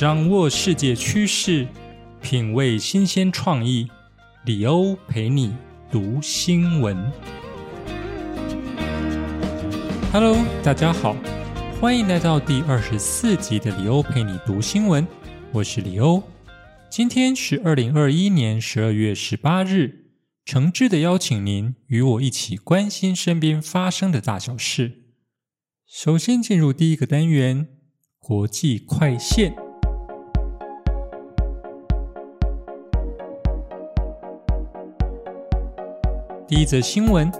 掌握世界趋势，品味新鲜创意。李欧陪你读新闻。Hello，大家好，欢迎来到第二十四集的李欧陪你读新闻。我是李欧，今天是二零二一年十二月十八日，诚挚的邀请您与我一起关心身边发生的大小事。首先进入第一个单元——国际快线。第一则新闻：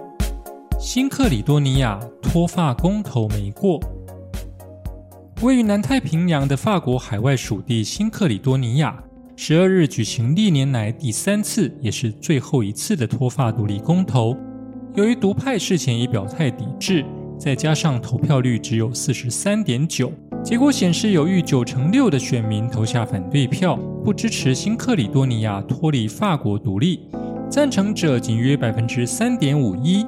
新克里多尼亚脱发公投没过。位于南太平洋的法国海外属地新克里多尼亚，十二日举行历年来第三次，也是最后一次的脱发独立公投。由于独派事前已表态抵制，再加上投票率只有四十三点九，结果显示有逾九成六的选民投下反对票，不支持新克里多尼亚脱离法国独立。赞成者仅约百分之三点五一。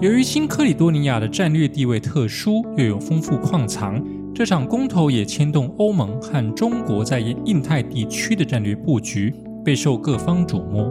由于新克里多尼亚的战略地位特殊，又有丰富矿藏，这场公投也牵动欧盟和中国在印太地区的战略布局，备受各方瞩目。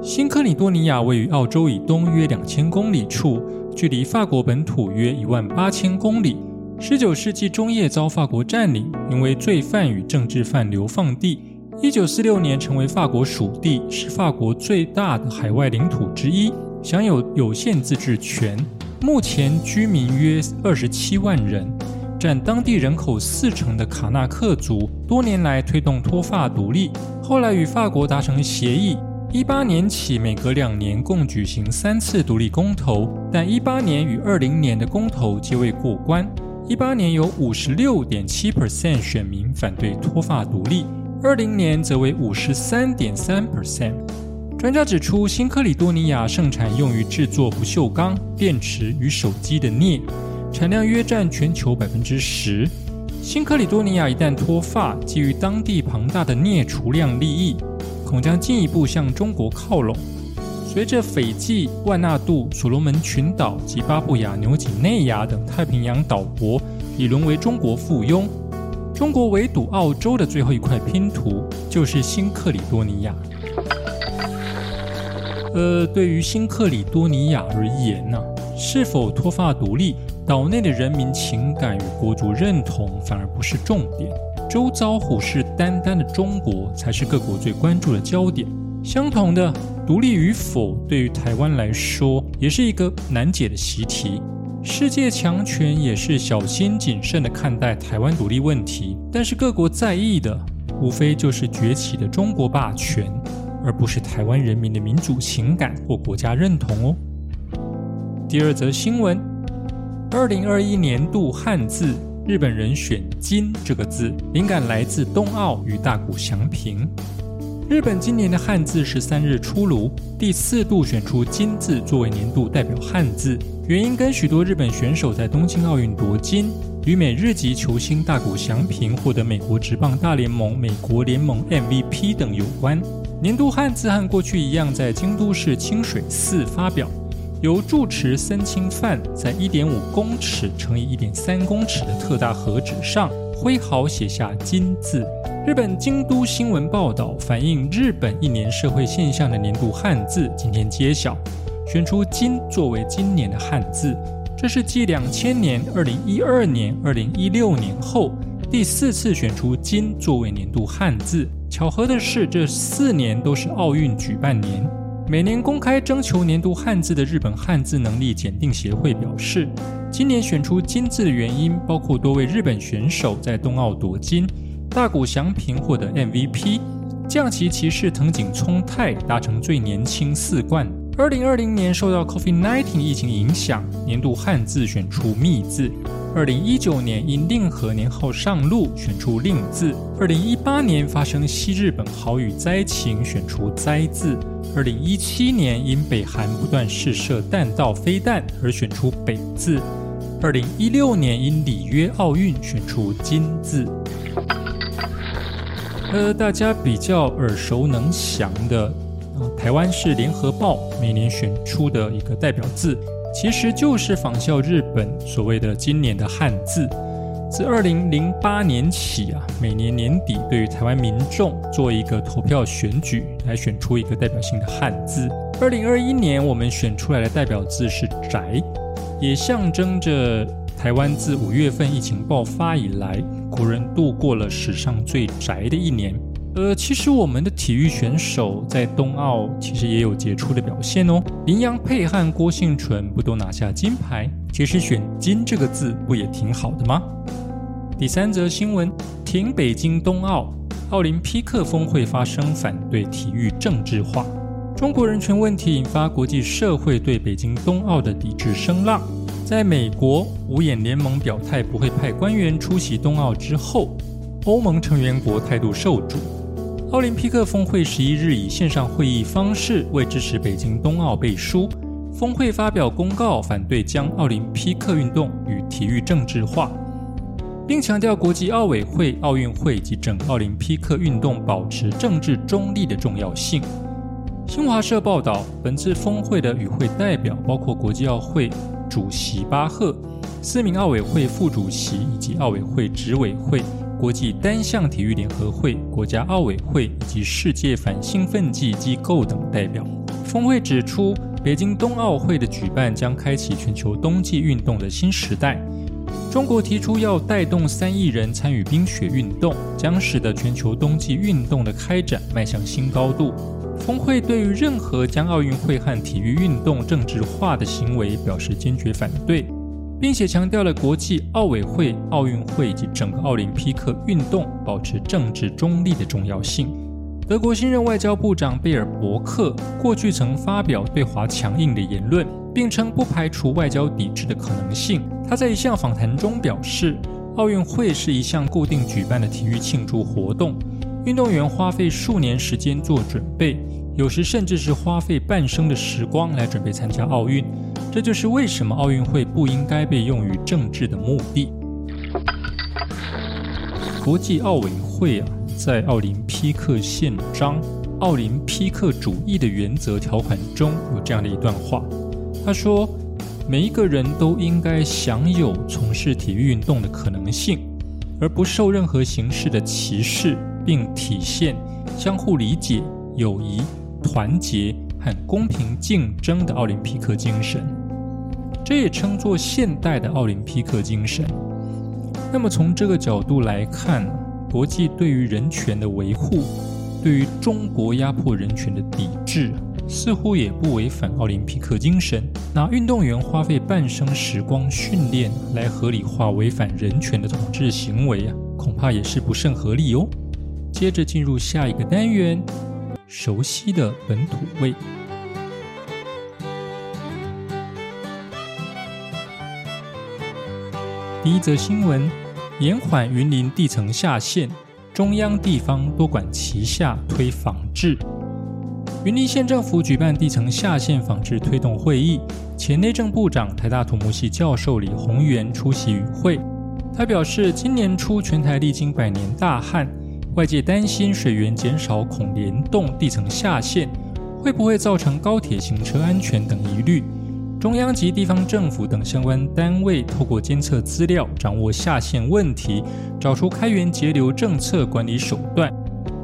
新克里多尼亚位于澳洲以东约两千公里处，距离法国本土约一万八千公里。十九世纪中叶遭法国占领，因为罪犯与政治犯流放地。一九四六年成为法国属地，是法国最大的海外领土之一，享有有限自治权。目前居民约二十七万人，占当地人口四成的卡纳克族，多年来推动脱发独立。后来与法国达成协议，一八年起每隔两年共举行三次独立公投，但一八年与二零年的公投皆未过关。一八年有五十六点七 percent 选民反对脱发独立。二零年则为五十三点三 percent。专家指出，新克里多尼亚盛产用于制作不锈钢、电池与手机的镍，产量约占全球百分之十。新克里多尼亚一旦脱发，基于当地庞大的镍储量利益，恐将进一步向中国靠拢。随着斐济、万纳度、所罗门群岛及巴布亚纽几内亚等太平洋岛国已沦为中国附庸。中国围堵澳洲的最后一块拼图就是新克里多尼亚。呃，对于新克里多尼亚而言呢，是否脱发独立，岛内的人民情感与国族认同反而不是重点，周遭虎视眈眈的中国才是各国最关注的焦点。相同的，独立与否对于台湾来说也是一个难解的习题。世界强权也是小心谨慎地看待台湾独立问题，但是各国在意的无非就是崛起的中国霸权，而不是台湾人民的民主情感或国家认同哦。第二则新闻：二零二一年度汉字，日本人选“金”这个字，灵感来自冬奥与大谷翔平。日本今年的汉字十三日出炉，第四度选出“金”字作为年度代表汉字，原因跟许多日本选手在东京奥运夺金，与美日籍球星大谷翔平获得美国职棒大联盟美国联盟 MVP 等有关。年度汉字和过去一样，在京都市清水寺发表，由住持森清范在一点五公尺乘以一点三公尺的特大和纸上挥毫写下“金”字。日本京都新闻报道反映日本一年社会现象的年度汉字今天揭晓，选出“金”作为今年的汉字。这是继两千年、二零一二年、二零一六年后第四次选出“金”作为年度汉字。巧合的是，这四年都是奥运举办年。每年公开征求年度汉字的日本汉字能力检定协会表示，今年选出“金”字的原因包括多位日本选手在冬奥夺金。大谷翔平获得 MVP，将棋骑士藤井聪太达成最年轻四冠。二零二零年受到 COVID-19 疫情影响，年度汉字选出“密”字。二零一九年因令和年号上路，选出“令”字。二零一八年发生西日本豪雨灾情，选出“灾”字。二零一七年因北韩不断试射弹道飞弹而选出“北”字。二零一六年因里约奥运选出“金”字。呃，大家比较耳熟能详的，啊，台湾是联合报每年选出的一个代表字，其实就是仿效日本所谓的今年的汉字。自二零零八年起啊，每年年底对于台湾民众做一个投票选举，来选出一个代表性的汉字。二零二一年我们选出来的代表字是“宅”，也象征着台湾自五月份疫情爆发以来，国人度过了史上最宅的一年。呃，其实我们的体育选手在冬奥其实也有杰出的表现哦。林洋配和郭幸淳不都拿下金牌？其实选“金”这个字不也挺好的吗？第三则新闻：停北京冬奥，奥林匹克峰会发生反对体育政治化。中国人权问题引发国际社会对北京冬奥的抵制声浪。在美国五眼联盟表态不会派官员出席冬奥之后，欧盟成员国态度受阻。奥林匹克峰会十一日以线上会议方式为支持北京冬奥背书。峰会发表公告，反对将奥林匹克运动与体育政治化，并强调国际奥委会、奥运会及整奥林匹克运动保持政治中立的重要性。新华社报道，本次峰会的与会代表包括国际奥会主席巴赫、四名奥委会副主席以及奥委会执委会。国际单项体育联合会、国家奥委会以及世界反兴奋剂机构等代表。峰会指出，北京冬奥会的举办将开启全球冬季运动的新时代。中国提出要带动三亿人参与冰雪运动，将使得全球冬季运动的开展迈向新高度。峰会对于任何将奥运会和体育运动政治化的行为表示坚决反对。并且强调了国际奥委会、奥运会以及整个奥林匹克运动保持政治中立的重要性。德国新任外交部长贝尔伯克过去曾发表对华强硬的言论，并称不排除外交抵制的可能性。他在一项访谈中表示，奥运会是一项固定举办的体育庆祝活动，运动员花费数年时间做准备，有时甚至是花费半生的时光来准备参加奥运。这就是为什么奥运会不应该被用于政治的目的。国际奥委会啊，在奥林匹克宪章《奥林匹克主义的原则》条款中有这样的一段话，他说：“每一个人都应该享有从事体育运动的可能性，而不受任何形式的歧视，并体现相互理解、友谊、团结。”和公平竞争的奥林匹克精神，这也称作现代的奥林匹克精神。那么从这个角度来看，国际对于人权的维护，对于中国压迫人权的抵制，似乎也不违反奥林匹克精神。拿运动员花费半生时光训练来合理化违反人权的统治行为啊，恐怕也是不甚合理哦。接着进入下一个单元。熟悉的本土味。第一则新闻：延缓云林地层下陷，中央地方多管齐下推仿制。云林县政府举办地层下陷仿制推动会议，前内政部长、台大土木系教授李宏源出席与会。他表示，今年初全台历经百年大旱。外界担心水源减少恐联动地层下陷，会不会造成高铁行车安全等疑虑？中央及地方政府等相关单位透过监测资料，掌握下陷问题，找出开源节流政策管理手段，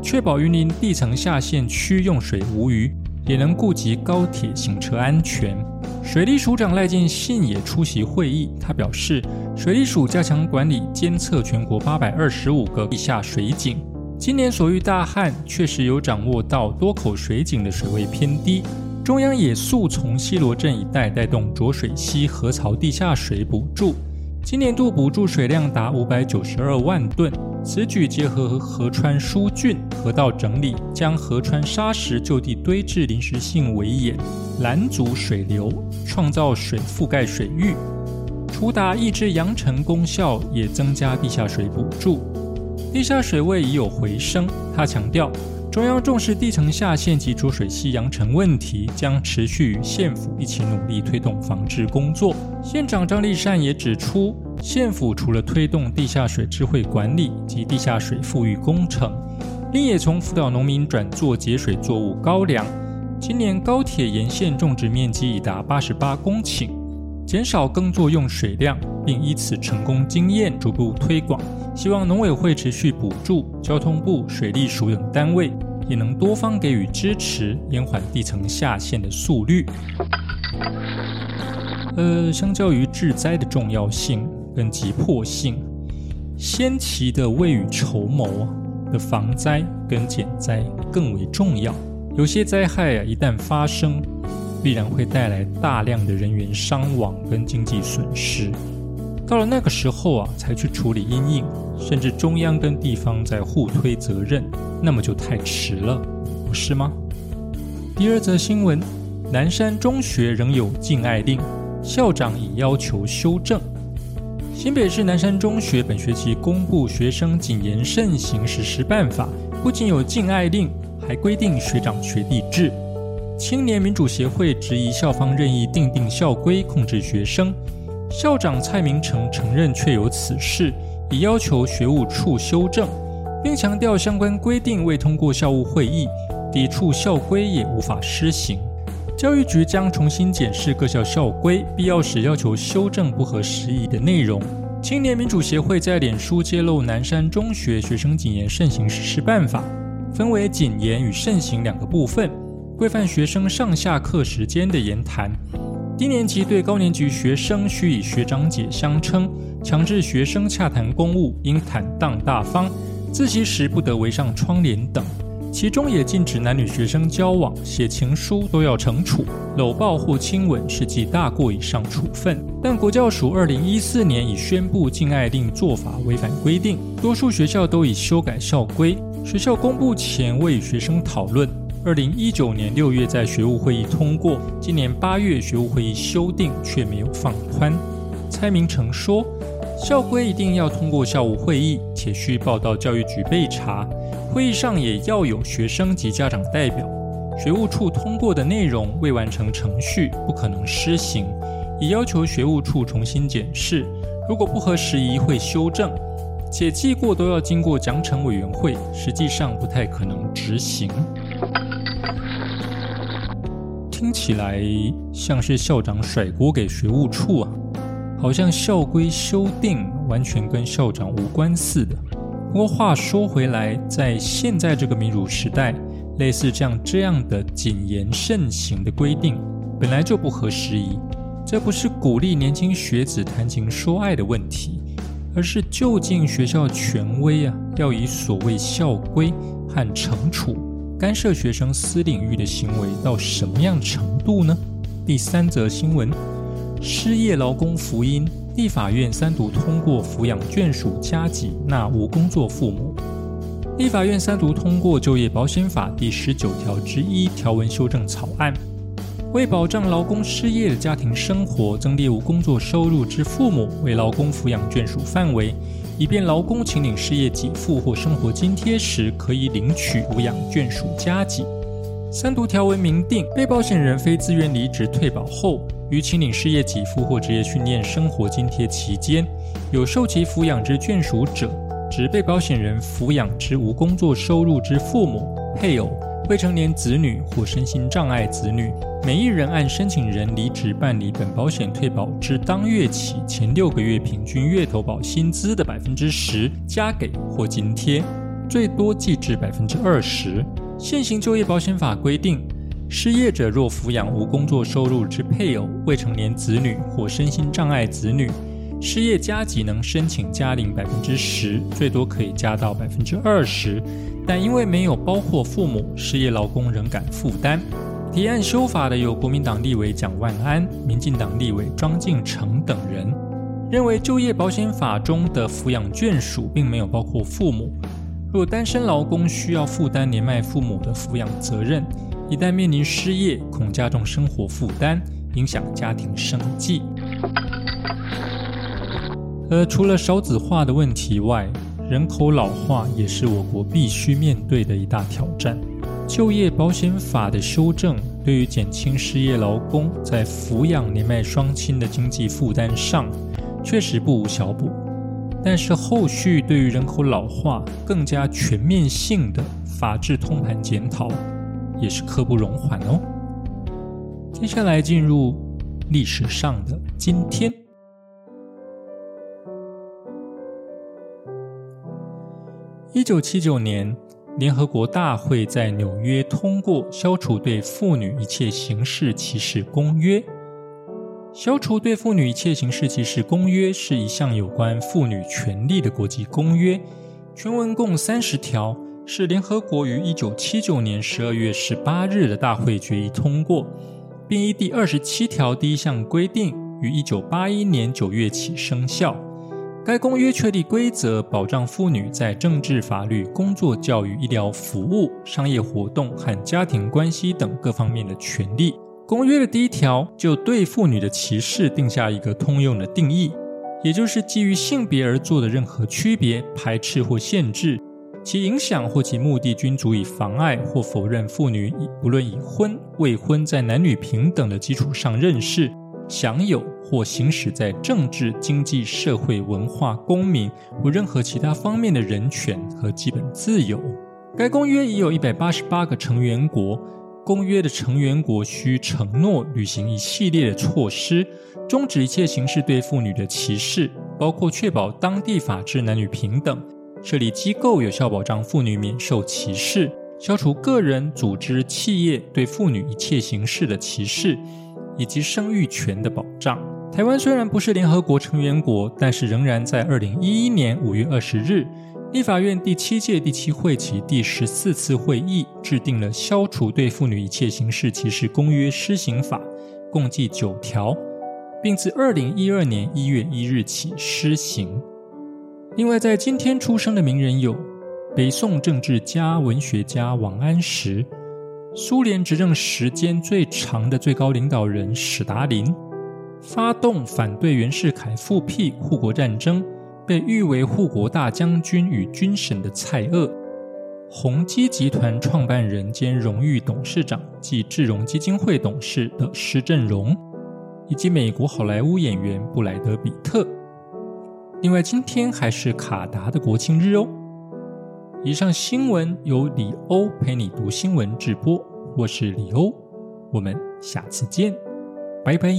确保云林地层下陷区用水无虞，也能顾及高铁行车安全。水利署长赖建信也出席会议，他表示，水利署加强管理监测全国八百二十五个地下水井。今年所遇大旱，确实有掌握到多口水井的水位偏低。中央也速从西罗镇一带带动浊水溪河槽地下水补助，今年度补助水量达五百九十二万吨。此举结合河川疏浚、河道整理，将河川沙石就地堆置临时性围堰，拦阻水流，创造水覆盖水域，除达抑制扬尘功效，也增加地下水补助。地下水位已有回升，他强调，中央重视地层下陷及浊水溪扬尘问题，将持续与县府一起努力推动防治工作。县长张立善也指出，县府除了推动地下水智慧管理及地下水富裕工程，另也从辅导农民转做节水作物高粱。今年高铁沿线种植面积已达八十八公顷，减少耕作用水量，并以此成功经验逐步推广。希望农委会持续补助，交通部、水利署等单位也能多方给予支持，延缓地层下陷的速率。呃，相较于治灾的重要性跟急迫性，先期的未雨绸缪的防灾跟减灾更为重要。有些灾害啊，一旦发生，必然会带来大量的人员伤亡跟经济损失。到了那个时候啊，才去处理阴影，甚至中央跟地方在互推责任，那么就太迟了，不是吗？第二则新闻：南山中学仍有禁爱令。校长已要求修正。新北市南山中学本学期公布学生谨言慎行实施办法，不仅有禁爱令，还规定学长学弟制。青年民主协会质疑校方任意定定校规控制学生，校长蔡明诚承认确有此事，已要求学务处修正，并强调相关规定未通过校务会议，抵触校规也无法施行。教育局将重新检视各校校规，必要时要求修正不合时宜的内容。青年民主协会在脸书揭露南山中学学生谨言慎行实施办法，分为谨言与慎行两个部分，规范学生上下课时间的言谈。低年级对高年级学生需以学长姐相称，强制学生洽谈公务应坦荡大方，自习时不得围上窗帘等。其中也禁止男女学生交往、写情书都要惩处，搂抱或亲吻是记大过以上处分。但国教署二零一四年已宣布禁爱令做法违反规定，多数学校都已修改校规。学校公布前未与学生讨论，二零一九年六月在学务会议通过，今年八月学务会议修订却没有放宽。蔡明成说，校规一定要通过校务会议，且需报到教育局备查。会议上也要有学生及家长代表，学务处通过的内容未完成程序，不可能施行，已要求学务处重新检视，如果不合时宜会修正，且记过都要经过奖惩委员会，实际上不太可能执行。听起来像是校长甩锅给学务处啊，好像校规修订完全跟校长无关似的。不过话说回来，在现在这个民主时代，类似这样这样的谨言慎行的规定，本来就不合时宜。这不是鼓励年轻学子谈情说爱的问题，而是就近学校权威啊，要以所谓校规和惩处干涉学生私领域的行为到什么样程度呢？第三则新闻：失业劳工福音。立法院三读通过抚养眷属加给纳无工作父母。立法院三读通过就业保险法第十九条之一条文修正草案，为保障劳工失业的家庭生活，增列无工作收入之父母为劳工抚养眷属范围，以便劳工请领失业给付或生活津贴时，可以领取抚养眷属加给。三读条文明定，被保险人非自愿离职退保后。于请领失业给付或职业训练生活津贴期间，有受其抚养之眷属者，指被保险人抚养之无工作收入之父母、配偶、未成年子女或身心障碍子女，每一人按申请人离职办理本保险退保至当月起前六个月平均月投保薪资的百分之十加给或津贴，最多计至百分之二十。现行就业保险法规定。失业者若抚养无工作收入之配偶、未成年子女或身心障碍子女，失业加给能申请加领百分之十，最多可以加到百分之二十。但因为没有包括父母，失业劳工仍敢负担。提案修法的有国民党立委蒋万安、民进党立委庄敬诚等人，认为就业保险法中的抚养眷属并没有包括父母。若单身劳工需要负担年迈父母的抚养责任。一旦面临失业，恐加重生活负担，影响家庭生计。而除了少子化的问题外，人口老化也是我国必须面对的一大挑战。就业保险法的修正，对于减轻失业劳工在抚养年迈双亲的经济负担上，确实不无小补。但是后续对于人口老化更加全面性的法制通盘检讨。也是刻不容缓哦。接下来进入历史上的今天。一九七九年，联合国大会在纽约通过《消除对妇女一切形式歧视公约》。《消除对妇女一切形式歧视公约》是一项有关妇女权利的国际公约，全文共三十条，是联合国于一九七九年十二月十八日的大会决议通过，并依第二十七条第一项规定，于一九八一年九月起生效。该公约确立规则，保障妇女在政治、法律、工作、教育、医疗服务、商业活动和家庭关系等各方面的权利。公约的第一条就对妇女的歧视定下一个通用的定义，也就是基于性别而做的任何区别、排斥或限制，其影响或其目的均足以妨碍或否认妇女不论已婚、未婚，在男女平等的基础上认识。享有或行使在政治、经济、社会、文化、公民或任何其他方面的人权和基本自由。该公约已有一百八十八个成员国。公约的成员国需承诺履行一系列的措施，终止一切形式对妇女的歧视，包括确保当地法治男女平等，设立机构有效保障妇女免受歧视，消除个人、组织、企业对妇女一切形式的歧视。以及生育权的保障。台湾虽然不是联合国成员国，但是仍然在二零一一年五月二十日，立法院第七届第七会期第十四次会议制定了《消除对妇女一切形式歧视公约施行法》，共计九条，并自二零一二年一月一日起施行。另外，在今天出生的名人有北宋政治家、文学家王安石。苏联执政时间最长的最高领导人史达林，发动反对袁世凯复辟护国战争，被誉为护国大将军与军神的蔡锷，宏基集团创办人兼荣誉董事长暨智融基金会董事的施正荣，以及美国好莱坞演员布莱德比特。另外，今天还是卡达的国庆日哦。以上新闻由李欧陪你读新闻直播，我是李欧，我们下次见，拜拜。